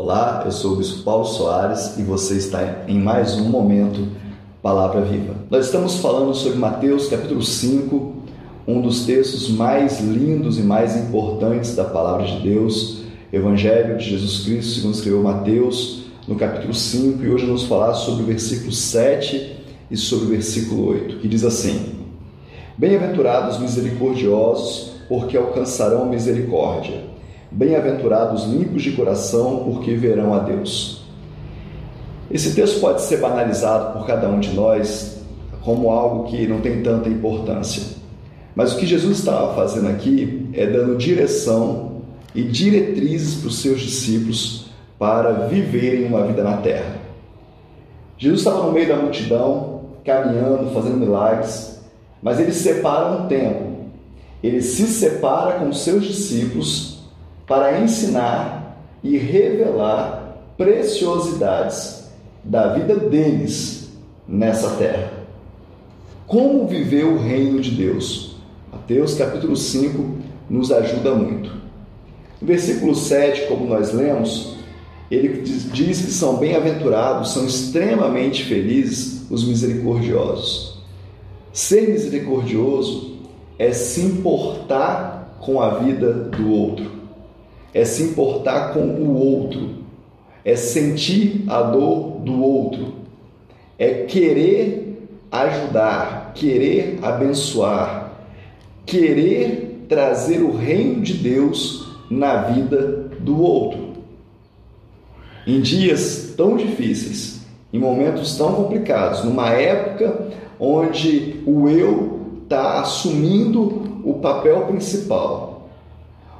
Olá, eu sou o Bispo Paulo Soares e você está em mais um momento Palavra Viva. Nós estamos falando sobre Mateus capítulo 5, um dos textos mais lindos e mais importantes da Palavra de Deus, Evangelho de Jesus Cristo, segundo escreveu Mateus, no capítulo 5, e hoje vamos falar sobre o versículo 7 e sobre o versículo 8, que diz assim: Bem-aventurados misericordiosos, porque alcançarão misericórdia. Bem-aventurados limpos de coração, porque verão a Deus. Esse texto pode ser banalizado por cada um de nós como algo que não tem tanta importância. Mas o que Jesus estava fazendo aqui é dando direção e diretrizes para os seus discípulos para viverem uma vida na terra. Jesus estava no meio da multidão, caminhando, fazendo milagres, mas ele separa um tempo. Ele se separa com os seus discípulos para ensinar e revelar preciosidades da vida deles nessa terra. Como viver o reino de Deus? Mateus capítulo 5 nos ajuda muito. No versículo 7, como nós lemos, ele diz que são bem-aventurados, são extremamente felizes os misericordiosos. Ser misericordioso é se importar com a vida do outro é se importar com o outro, é sentir a dor do outro, é querer ajudar, querer abençoar, querer trazer o reino de Deus na vida do outro. Em dias tão difíceis, em momentos tão complicados, numa época onde o eu está assumindo o papel principal,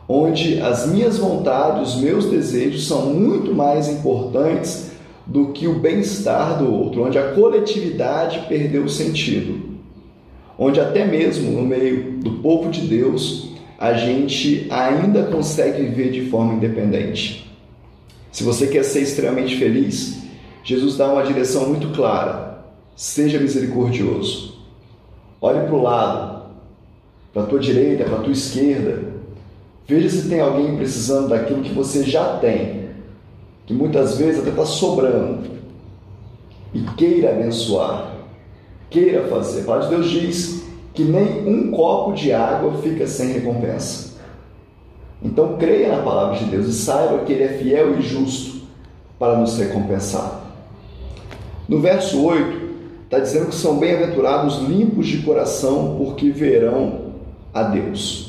onde as minhas vontades, os meus desejos são muito mais importantes do que o bem-estar do outro, onde a coletividade perdeu o sentido, onde até mesmo no meio do povo de Deus a gente ainda consegue viver de forma independente. Se você quer ser extremamente feliz, Jesus dá uma direção muito clara: seja misericordioso. Olhe para o lado, para a tua direita, para a tua esquerda, Veja se tem alguém precisando daquilo que você já tem, que muitas vezes até está sobrando, e queira abençoar, queira fazer. A de Deus diz que nem um copo de água fica sem recompensa. Então creia na palavra de Deus e saiba que Ele é fiel e justo para nos recompensar. No verso 8, está dizendo que são bem-aventurados limpos de coração, porque verão a Deus.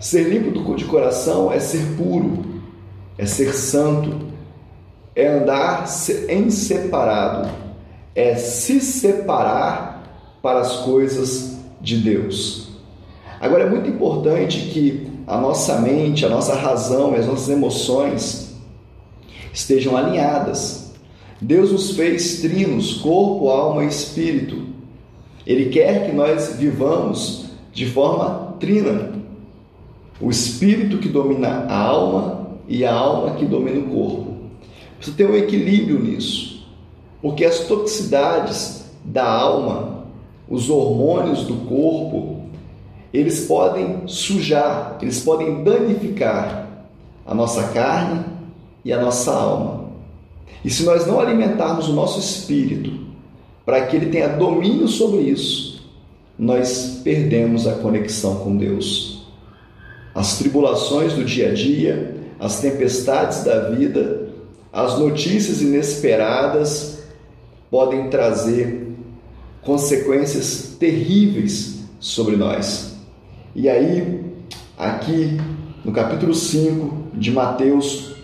Ser limpo de coração é ser puro, é ser santo, é andar em separado, é se separar para as coisas de Deus. Agora é muito importante que a nossa mente, a nossa razão e as nossas emoções estejam alinhadas. Deus nos fez trinos, corpo, alma e espírito. Ele quer que nós vivamos de forma trina, o espírito que domina a alma e a alma que domina o corpo. Você tem um equilíbrio nisso, porque as toxicidades da alma, os hormônios do corpo, eles podem sujar, eles podem danificar a nossa carne e a nossa alma. E se nós não alimentarmos o nosso espírito para que ele tenha domínio sobre isso, nós perdemos a conexão com Deus. As tribulações do dia a dia, as tempestades da vida, as notícias inesperadas podem trazer consequências terríveis sobre nós. E aí, aqui no capítulo 5 de Mateus,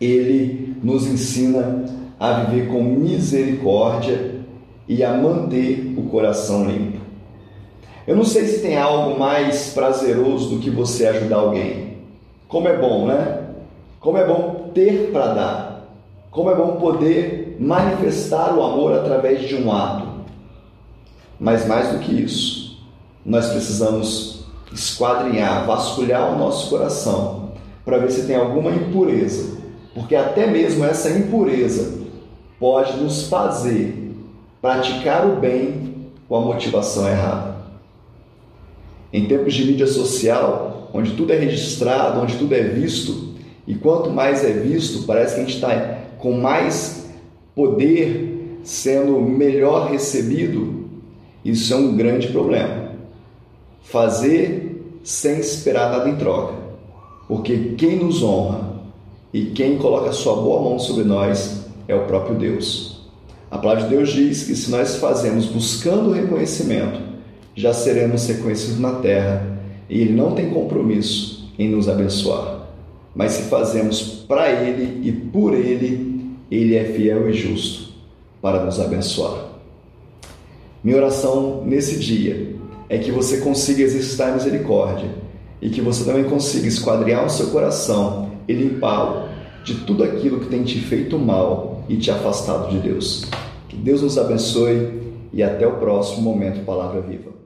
ele nos ensina a viver com misericórdia e a manter o coração limpo. Eu não sei se tem algo mais prazeroso do que você ajudar alguém. Como é bom, né? Como é bom ter para dar. Como é bom poder manifestar o amor através de um ato. Mas mais do que isso, nós precisamos esquadrinhar, vasculhar o nosso coração para ver se tem alguma impureza. Porque até mesmo essa impureza pode nos fazer praticar o bem com a motivação errada. Em tempos de mídia social, onde tudo é registrado, onde tudo é visto, E quanto mais é visto, parece que a gente está com mais poder, sendo melhor recebido. Isso é um grande problema. Fazer sem esperar nada em troca. Porque quem nos honra e quem coloca sua boa mão sobre nós é o próprio Deus. A palavra de Deus diz que se nós fazemos buscando o reconhecimento, já seremos reconhecidos na terra e Ele não tem compromisso em nos abençoar. Mas se fazemos para Ele e por Ele, Ele é fiel e justo para nos abençoar. Minha oração nesse dia é que você consiga exercitar misericórdia e que você também consiga esquadrear o seu coração e limpá-lo de tudo aquilo que tem te feito mal e te afastado de Deus. Que Deus nos abençoe e até o próximo momento Palavra Viva.